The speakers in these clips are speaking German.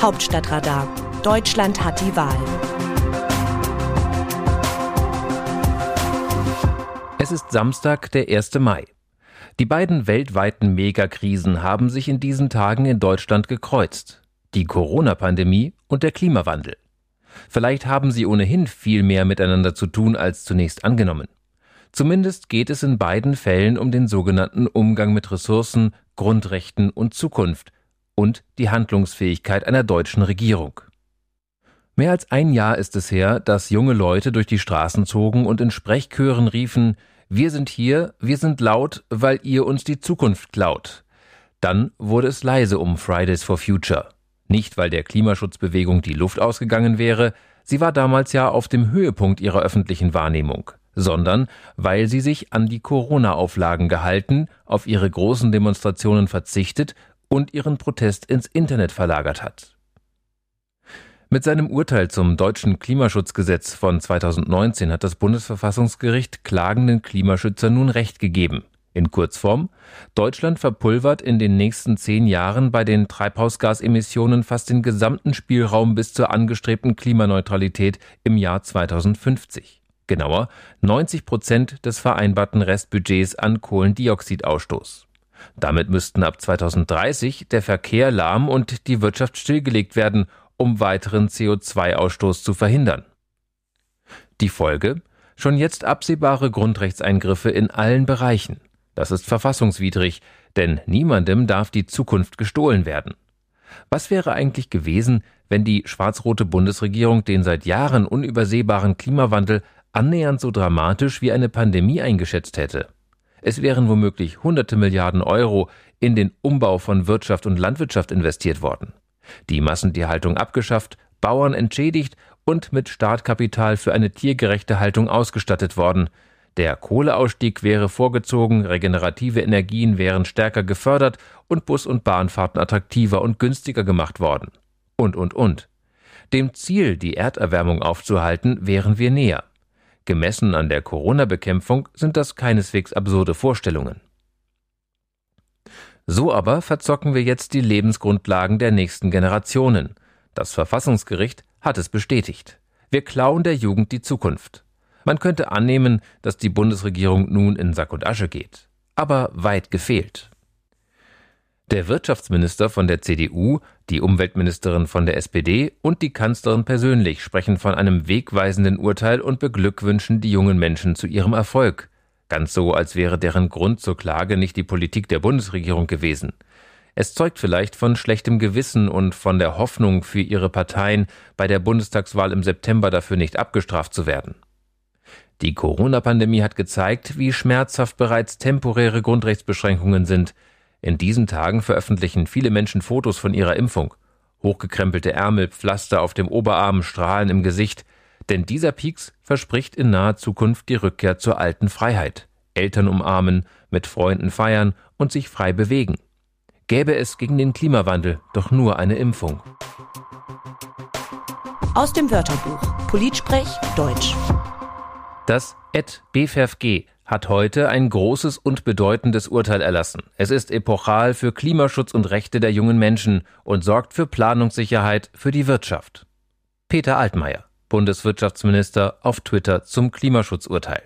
Hauptstadtradar. Deutschland hat die Wahl. Es ist Samstag, der 1. Mai. Die beiden weltweiten Megakrisen haben sich in diesen Tagen in Deutschland gekreuzt. Die Corona-Pandemie und der Klimawandel. Vielleicht haben sie ohnehin viel mehr miteinander zu tun als zunächst angenommen. Zumindest geht es in beiden Fällen um den sogenannten Umgang mit Ressourcen, Grundrechten und Zukunft und die Handlungsfähigkeit einer deutschen Regierung. Mehr als ein Jahr ist es her, dass junge Leute durch die Straßen zogen und in Sprechchören riefen Wir sind hier, wir sind laut, weil ihr uns die Zukunft klaut. Dann wurde es leise um Fridays for Future. Nicht, weil der Klimaschutzbewegung die Luft ausgegangen wäre, sie war damals ja auf dem Höhepunkt ihrer öffentlichen Wahrnehmung, sondern weil sie sich an die Corona-Auflagen gehalten, auf ihre großen Demonstrationen verzichtet und ihren Protest ins Internet verlagert hat. Mit seinem Urteil zum deutschen Klimaschutzgesetz von 2019 hat das Bundesverfassungsgericht klagenden Klimaschützer nun Recht gegeben. In Kurzform, Deutschland verpulvert in den nächsten zehn Jahren bei den Treibhausgasemissionen fast den gesamten Spielraum bis zur angestrebten Klimaneutralität im Jahr 2050. Genauer 90 Prozent des vereinbarten Restbudgets an Kohlendioxidausstoß. Damit müssten ab 2030 der Verkehr lahm und die Wirtschaft stillgelegt werden, um weiteren CO2-Ausstoß zu verhindern. Die Folge? Schon jetzt absehbare Grundrechtseingriffe in allen Bereichen. Das ist verfassungswidrig, denn niemandem darf die Zukunft gestohlen werden. Was wäre eigentlich gewesen, wenn die schwarz-rote Bundesregierung den seit Jahren unübersehbaren Klimawandel annähernd so dramatisch wie eine Pandemie eingeschätzt hätte? Es wären womöglich hunderte Milliarden Euro in den Umbau von Wirtschaft und Landwirtschaft investiert worden die Massentierhaltung abgeschafft, Bauern entschädigt und mit Startkapital für eine tiergerechte Haltung ausgestattet worden. Der Kohleausstieg wäre vorgezogen, regenerative Energien wären stärker gefördert und Bus- und Bahnfahrten attraktiver und günstiger gemacht worden. Und, und, und. Dem Ziel, die Erderwärmung aufzuhalten, wären wir näher. Gemessen an der Corona-Bekämpfung sind das keineswegs absurde Vorstellungen. So aber verzocken wir jetzt die Lebensgrundlagen der nächsten Generationen. Das Verfassungsgericht hat es bestätigt. Wir klauen der Jugend die Zukunft. Man könnte annehmen, dass die Bundesregierung nun in Sack und Asche geht. Aber weit gefehlt. Der Wirtschaftsminister von der CDU, die Umweltministerin von der SPD und die Kanzlerin persönlich sprechen von einem wegweisenden Urteil und beglückwünschen die jungen Menschen zu ihrem Erfolg. Ganz so, als wäre deren Grund zur Klage nicht die Politik der Bundesregierung gewesen. Es zeugt vielleicht von schlechtem Gewissen und von der Hoffnung für ihre Parteien, bei der Bundestagswahl im September dafür nicht abgestraft zu werden. Die Corona-Pandemie hat gezeigt, wie schmerzhaft bereits temporäre Grundrechtsbeschränkungen sind. In diesen Tagen veröffentlichen viele Menschen Fotos von ihrer Impfung. Hochgekrempelte Ärmel, Pflaster auf dem Oberarm, Strahlen im Gesicht. Denn dieser Pieks verspricht in naher Zukunft die Rückkehr zur alten Freiheit. Eltern umarmen, mit Freunden feiern und sich frei bewegen. Gäbe es gegen den Klimawandel doch nur eine Impfung. Aus dem Wörterbuch Politsprech Deutsch. Das Et BFFG hat heute ein großes und bedeutendes Urteil erlassen. Es ist epochal für Klimaschutz und Rechte der jungen Menschen und sorgt für Planungssicherheit für die Wirtschaft. Peter Altmaier Bundeswirtschaftsminister auf Twitter zum Klimaschutzurteil.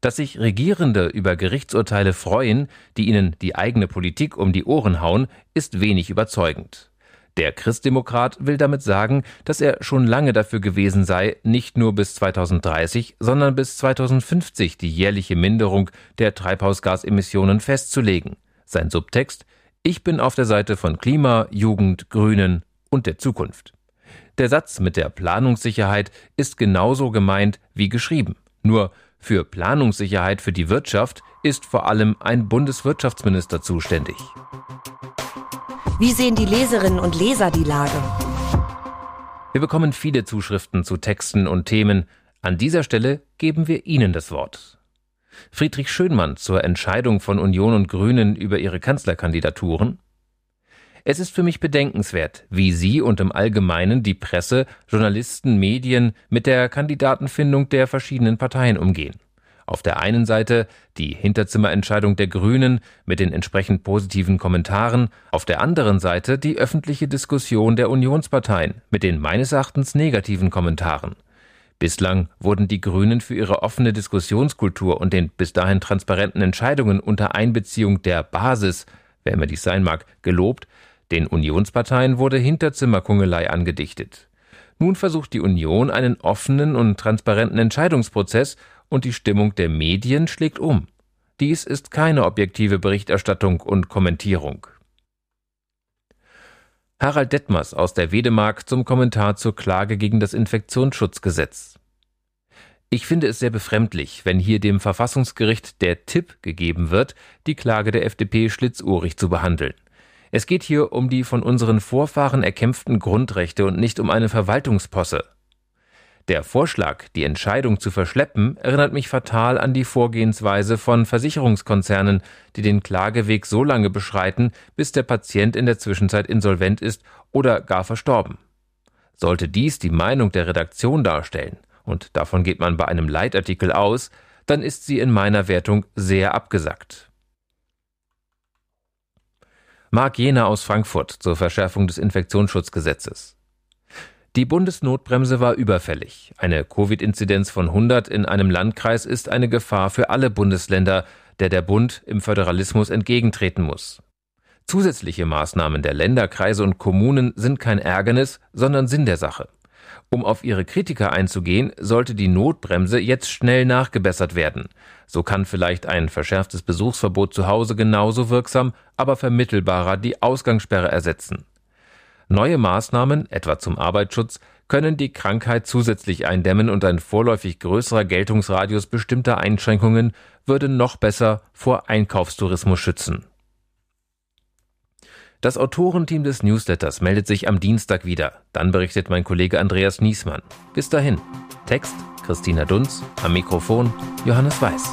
Dass sich Regierende über Gerichtsurteile freuen, die ihnen die eigene Politik um die Ohren hauen, ist wenig überzeugend. Der Christdemokrat will damit sagen, dass er schon lange dafür gewesen sei, nicht nur bis 2030, sondern bis 2050 die jährliche Minderung der Treibhausgasemissionen festzulegen. Sein Subtext Ich bin auf der Seite von Klima, Jugend, Grünen und der Zukunft. Der Satz mit der Planungssicherheit ist genauso gemeint wie geschrieben. Nur für Planungssicherheit für die Wirtschaft ist vor allem ein Bundeswirtschaftsminister zuständig. Wie sehen die Leserinnen und Leser die Lage? Wir bekommen viele Zuschriften zu Texten und Themen. An dieser Stelle geben wir Ihnen das Wort. Friedrich Schönmann zur Entscheidung von Union und Grünen über ihre Kanzlerkandidaturen. Es ist für mich bedenkenswert, wie Sie und im Allgemeinen die Presse, Journalisten, Medien mit der Kandidatenfindung der verschiedenen Parteien umgehen. Auf der einen Seite die Hinterzimmerentscheidung der Grünen mit den entsprechend positiven Kommentaren, auf der anderen Seite die öffentliche Diskussion der Unionsparteien mit den meines Erachtens negativen Kommentaren. Bislang wurden die Grünen für ihre offene Diskussionskultur und den bis dahin transparenten Entscheidungen unter Einbeziehung der Basis, wer immer dies sein mag, gelobt, den Unionsparteien wurde Hinterzimmerkungelei angedichtet. Nun versucht die Union einen offenen und transparenten Entscheidungsprozess und die Stimmung der Medien schlägt um. Dies ist keine objektive Berichterstattung und Kommentierung. Harald Detmers aus der Wedemark zum Kommentar zur Klage gegen das Infektionsschutzgesetz. Ich finde es sehr befremdlich, wenn hier dem Verfassungsgericht der Tipp gegeben wird, die Klage der FDP schlitzohrig zu behandeln. Es geht hier um die von unseren Vorfahren erkämpften Grundrechte und nicht um eine Verwaltungsposse. Der Vorschlag, die Entscheidung zu verschleppen, erinnert mich fatal an die Vorgehensweise von Versicherungskonzernen, die den Klageweg so lange beschreiten, bis der Patient in der Zwischenzeit insolvent ist oder gar verstorben. Sollte dies die Meinung der Redaktion darstellen, und davon geht man bei einem Leitartikel aus, dann ist sie in meiner Wertung sehr abgesackt. Marc Jena aus Frankfurt zur Verschärfung des Infektionsschutzgesetzes. Die Bundesnotbremse war überfällig. Eine Covid-Inzidenz von 100 in einem Landkreis ist eine Gefahr für alle Bundesländer, der der Bund im Föderalismus entgegentreten muss. Zusätzliche Maßnahmen der Länder, Kreise und Kommunen sind kein Ärgernis, sondern Sinn der Sache. Um auf ihre Kritiker einzugehen, sollte die Notbremse jetzt schnell nachgebessert werden. So kann vielleicht ein verschärftes Besuchsverbot zu Hause genauso wirksam, aber vermittelbarer die Ausgangssperre ersetzen. Neue Maßnahmen, etwa zum Arbeitsschutz, können die Krankheit zusätzlich eindämmen und ein vorläufig größerer Geltungsradius bestimmter Einschränkungen würde noch besser vor Einkaufstourismus schützen. Das Autorenteam des Newsletters meldet sich am Dienstag wieder. Dann berichtet mein Kollege Andreas Niesmann. Bis dahin. Text Christina Dunz, am Mikrofon Johannes Weiß.